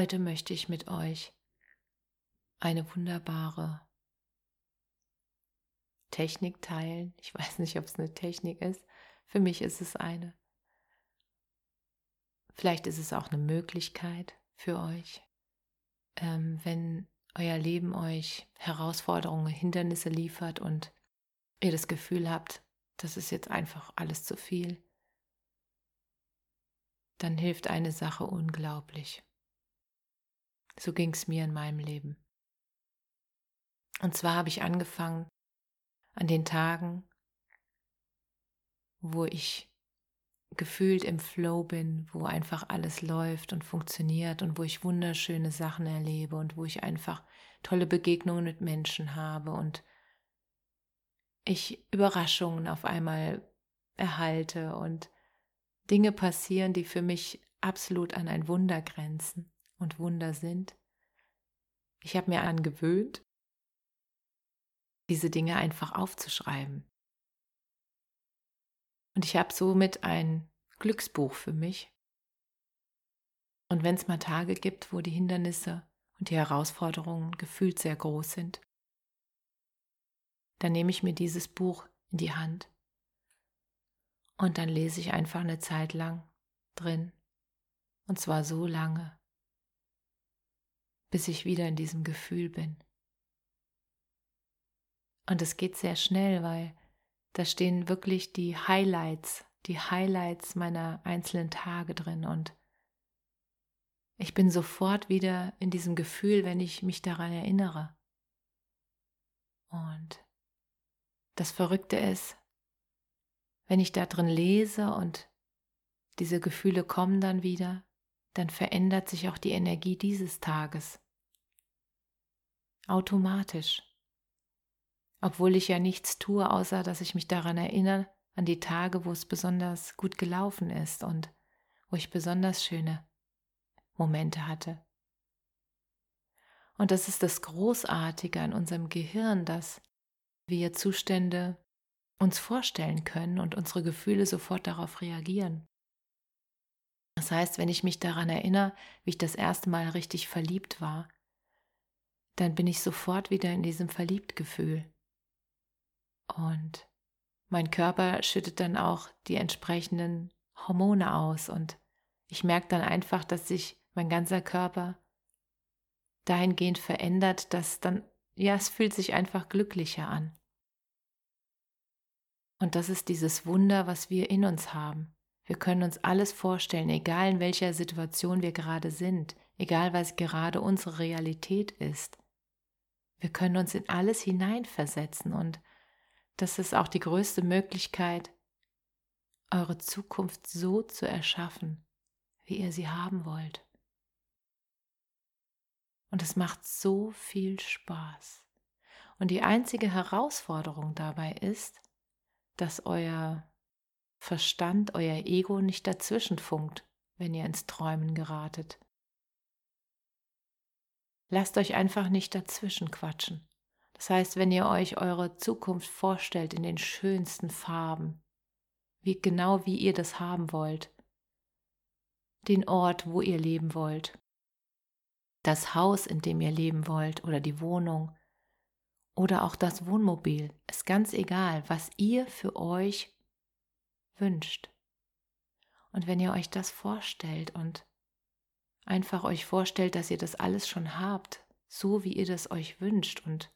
Heute möchte ich mit euch eine wunderbare Technik teilen. Ich weiß nicht, ob es eine Technik ist. Für mich ist es eine. Vielleicht ist es auch eine Möglichkeit für euch, ähm, wenn euer Leben euch Herausforderungen, Hindernisse liefert und ihr das Gefühl habt, das ist jetzt einfach alles zu viel, dann hilft eine Sache unglaublich. So ging es mir in meinem Leben. Und zwar habe ich angefangen an den Tagen, wo ich gefühlt im Flow bin, wo einfach alles läuft und funktioniert und wo ich wunderschöne Sachen erlebe und wo ich einfach tolle Begegnungen mit Menschen habe und ich Überraschungen auf einmal erhalte und Dinge passieren, die für mich absolut an ein Wunder grenzen und Wunder sind. Ich habe mir angewöhnt, diese Dinge einfach aufzuschreiben. Und ich habe somit ein Glücksbuch für mich. Und wenn es mal Tage gibt, wo die Hindernisse und die Herausforderungen gefühlt sehr groß sind, dann nehme ich mir dieses Buch in die Hand und dann lese ich einfach eine Zeit lang drin. Und zwar so lange, bis ich wieder in diesem Gefühl bin. Und es geht sehr schnell, weil da stehen wirklich die Highlights, die Highlights meiner einzelnen Tage drin und ich bin sofort wieder in diesem Gefühl, wenn ich mich daran erinnere. Und das Verrückte ist, wenn ich da drin lese und diese Gefühle kommen dann wieder, dann verändert sich auch die Energie dieses Tages. Automatisch. Obwohl ich ja nichts tue, außer dass ich mich daran erinnere, an die Tage, wo es besonders gut gelaufen ist und wo ich besonders schöne Momente hatte. Und das ist das Großartige an unserem Gehirn, dass wir Zustände uns vorstellen können und unsere Gefühle sofort darauf reagieren. Das heißt, wenn ich mich daran erinnere, wie ich das erste Mal richtig verliebt war, dann bin ich sofort wieder in diesem Verliebtgefühl. Und mein Körper schüttet dann auch die entsprechenden Hormone aus und ich merke dann einfach, dass sich mein ganzer Körper dahingehend verändert, dass dann, ja, es fühlt sich einfach glücklicher an. Und das ist dieses Wunder, was wir in uns haben. Wir können uns alles vorstellen, egal in welcher Situation wir gerade sind, egal was gerade unsere Realität ist. Wir können uns in alles hineinversetzen und das ist auch die größte Möglichkeit, eure Zukunft so zu erschaffen, wie ihr sie haben wollt. Und es macht so viel Spaß. Und die einzige Herausforderung dabei ist, dass euer Verstand, euer Ego nicht dazwischen funkt, wenn ihr ins Träumen geratet. Lasst euch einfach nicht dazwischen quatschen. Das heißt, wenn ihr euch eure Zukunft vorstellt in den schönsten Farben, wie genau wie ihr das haben wollt, den Ort, wo ihr leben wollt, das Haus, in dem ihr leben wollt oder die Wohnung oder auch das Wohnmobil, ist ganz egal, was ihr für euch wünscht. Und wenn ihr euch das vorstellt und einfach euch vorstellt, dass ihr das alles schon habt, so wie ihr das euch wünscht und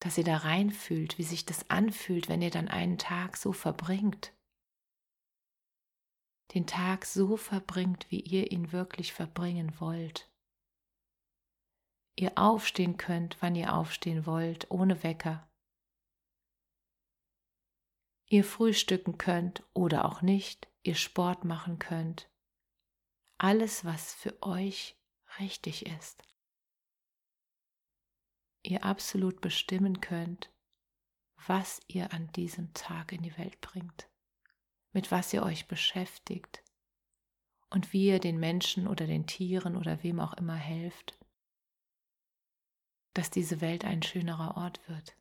dass ihr da reinfühlt, wie sich das anfühlt, wenn ihr dann einen Tag so verbringt. Den Tag so verbringt, wie ihr ihn wirklich verbringen wollt. ihr aufstehen könnt, wann ihr aufstehen wollt, ohne Wecker. Ihr frühstücken könnt oder auch nicht, ihr Sport machen könnt. Alles, was für euch richtig ist. Ihr absolut bestimmen könnt, was ihr an diesem Tag in die Welt bringt, mit was ihr euch beschäftigt und wie ihr den Menschen oder den Tieren oder wem auch immer helft, dass diese Welt ein schönerer Ort wird.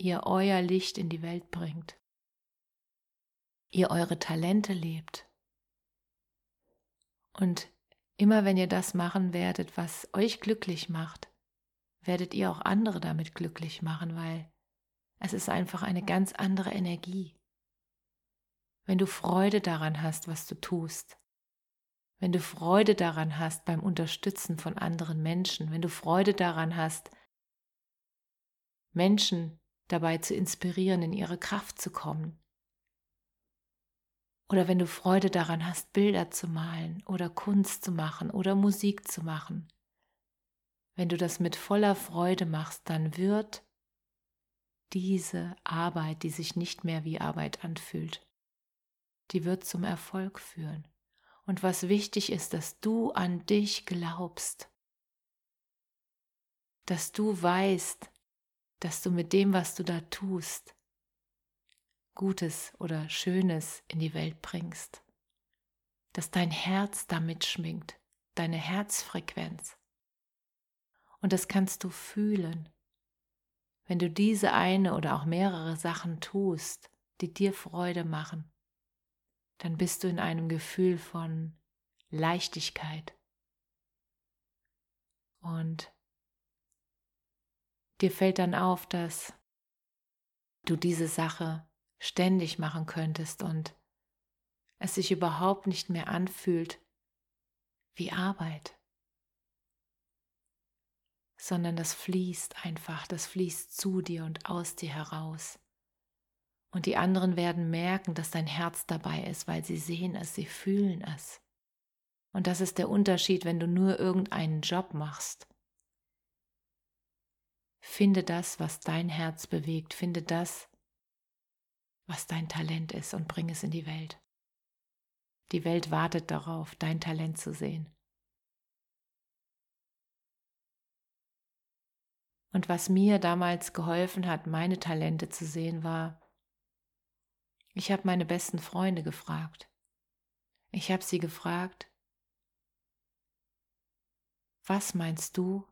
Ihr euer Licht in die Welt bringt, ihr eure Talente lebt und immer wenn ihr das machen werdet, was euch glücklich macht, werdet ihr auch andere damit glücklich machen, weil es ist einfach eine ganz andere Energie. Wenn du Freude daran hast, was du tust, wenn du Freude daran hast beim Unterstützen von anderen Menschen, wenn du Freude daran hast, Menschen dabei zu inspirieren, in ihre Kraft zu kommen, oder wenn du Freude daran hast, Bilder zu malen oder Kunst zu machen oder Musik zu machen. Wenn du das mit voller Freude machst, dann wird diese Arbeit, die sich nicht mehr wie Arbeit anfühlt, die wird zum Erfolg führen. Und was wichtig ist, dass du an dich glaubst, dass du weißt, dass du mit dem, was du da tust, Gutes oder Schönes in die Welt bringst, dass dein Herz damit schminkt, deine Herzfrequenz. Und das kannst du fühlen, wenn du diese eine oder auch mehrere Sachen tust, die dir Freude machen, dann bist du in einem Gefühl von Leichtigkeit. Und dir fällt dann auf, dass du diese Sache ständig machen könntest und es sich überhaupt nicht mehr anfühlt wie Arbeit, sondern das fließt einfach, das fließt zu dir und aus dir heraus. Und die anderen werden merken, dass dein Herz dabei ist, weil sie sehen es, sie fühlen es. Und das ist der Unterschied, wenn du nur irgendeinen Job machst. Finde das, was dein Herz bewegt, finde das, was dein Talent ist und bring es in die Welt. Die Welt wartet darauf, dein Talent zu sehen. Und was mir damals geholfen hat, meine Talente zu sehen, war, ich habe meine besten Freunde gefragt. Ich habe sie gefragt, was meinst du,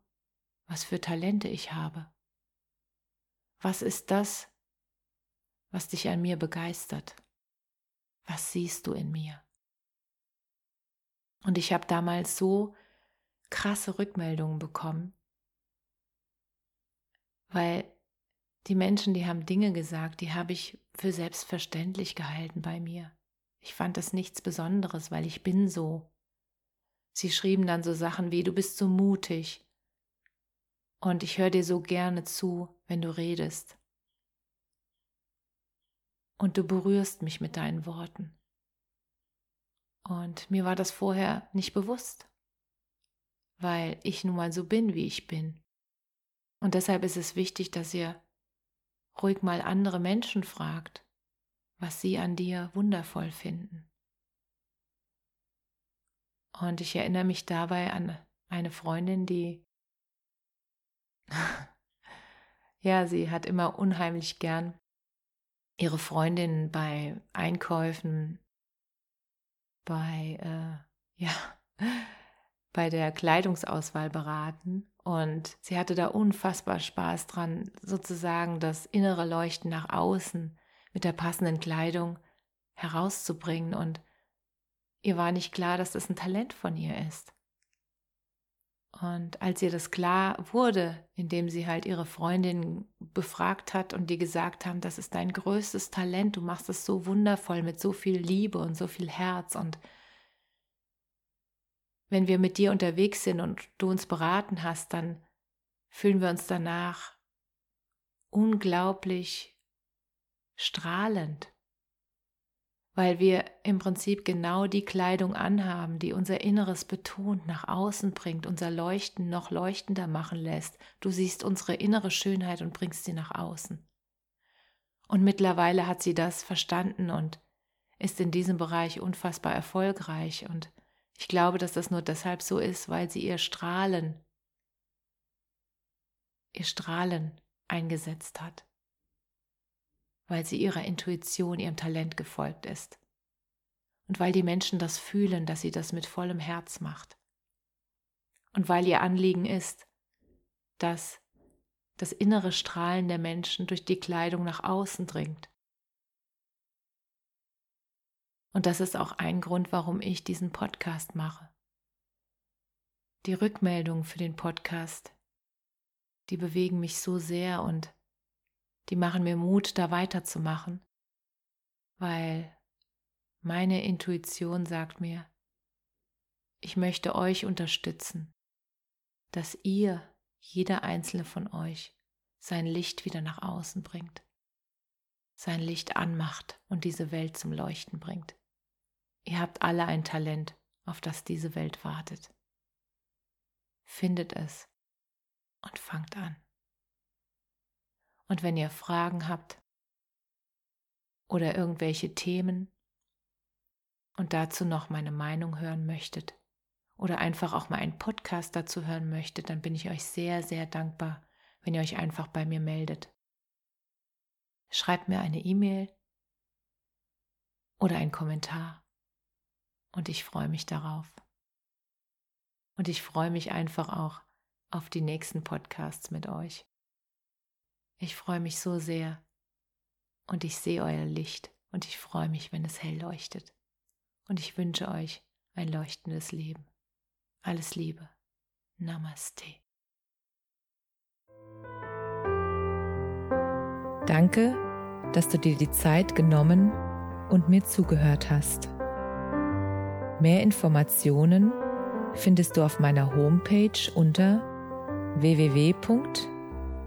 was für Talente ich habe? Was ist das, was dich an mir begeistert. Was siehst du in mir? Und ich habe damals so krasse Rückmeldungen bekommen, weil die Menschen, die haben Dinge gesagt, die habe ich für selbstverständlich gehalten bei mir. Ich fand das nichts Besonderes, weil ich bin so. Sie schrieben dann so Sachen wie, du bist so mutig und ich höre dir so gerne zu, wenn du redest und du berührst mich mit deinen Worten. Und mir war das vorher nicht bewusst, weil ich nun mal so bin, wie ich bin. Und deshalb ist es wichtig, dass ihr ruhig mal andere Menschen fragt, was sie an dir wundervoll finden. Und ich erinnere mich dabei an eine Freundin, die, ja, sie hat immer unheimlich gern ihre Freundin bei Einkäufen, bei, äh, ja, bei der Kleidungsauswahl beraten. Und sie hatte da unfassbar Spaß dran, sozusagen das innere Leuchten nach außen mit der passenden Kleidung herauszubringen. Und ihr war nicht klar, dass das ein Talent von ihr ist. Und als ihr das klar wurde, indem sie halt ihre Freundin befragt hat und die gesagt haben, das ist dein größtes Talent, du machst es so wundervoll mit so viel Liebe und so viel Herz und wenn wir mit dir unterwegs sind und du uns beraten hast, dann fühlen wir uns danach unglaublich strahlend, weil wir im Prinzip genau die Kleidung anhaben, die unser Inneres betont, nach außen bringt, unser Leuchten noch leuchtender machen lässt. Du siehst unsere innere Schönheit und bringst sie nach außen. Und mittlerweile hat sie das verstanden und ist in diesem Bereich unfassbar erfolgreich. Und ich glaube, dass das nur deshalb so ist, weil sie ihr Strahlen, ihr Strahlen eingesetzt hat weil sie ihrer Intuition, ihrem Talent gefolgt ist. Und weil die Menschen das fühlen, dass sie das mit vollem Herz macht. Und weil ihr Anliegen ist, dass das innere Strahlen der Menschen durch die Kleidung nach außen dringt. Und das ist auch ein Grund, warum ich diesen Podcast mache. Die Rückmeldungen für den Podcast, die bewegen mich so sehr und die machen mir Mut, da weiterzumachen, weil meine Intuition sagt mir, ich möchte euch unterstützen, dass ihr, jeder einzelne von euch, sein Licht wieder nach außen bringt, sein Licht anmacht und diese Welt zum Leuchten bringt. Ihr habt alle ein Talent, auf das diese Welt wartet. Findet es und fangt an. Und wenn ihr Fragen habt oder irgendwelche Themen und dazu noch meine Meinung hören möchtet oder einfach auch mal einen Podcast dazu hören möchtet, dann bin ich euch sehr, sehr dankbar, wenn ihr euch einfach bei mir meldet. Schreibt mir eine E-Mail oder einen Kommentar und ich freue mich darauf. Und ich freue mich einfach auch auf die nächsten Podcasts mit euch. Ich freue mich so sehr und ich sehe euer Licht und ich freue mich, wenn es hell leuchtet. Und ich wünsche euch ein leuchtendes Leben. Alles Liebe. Namaste. Danke, dass du dir die Zeit genommen und mir zugehört hast. Mehr Informationen findest du auf meiner Homepage unter www.namaste.com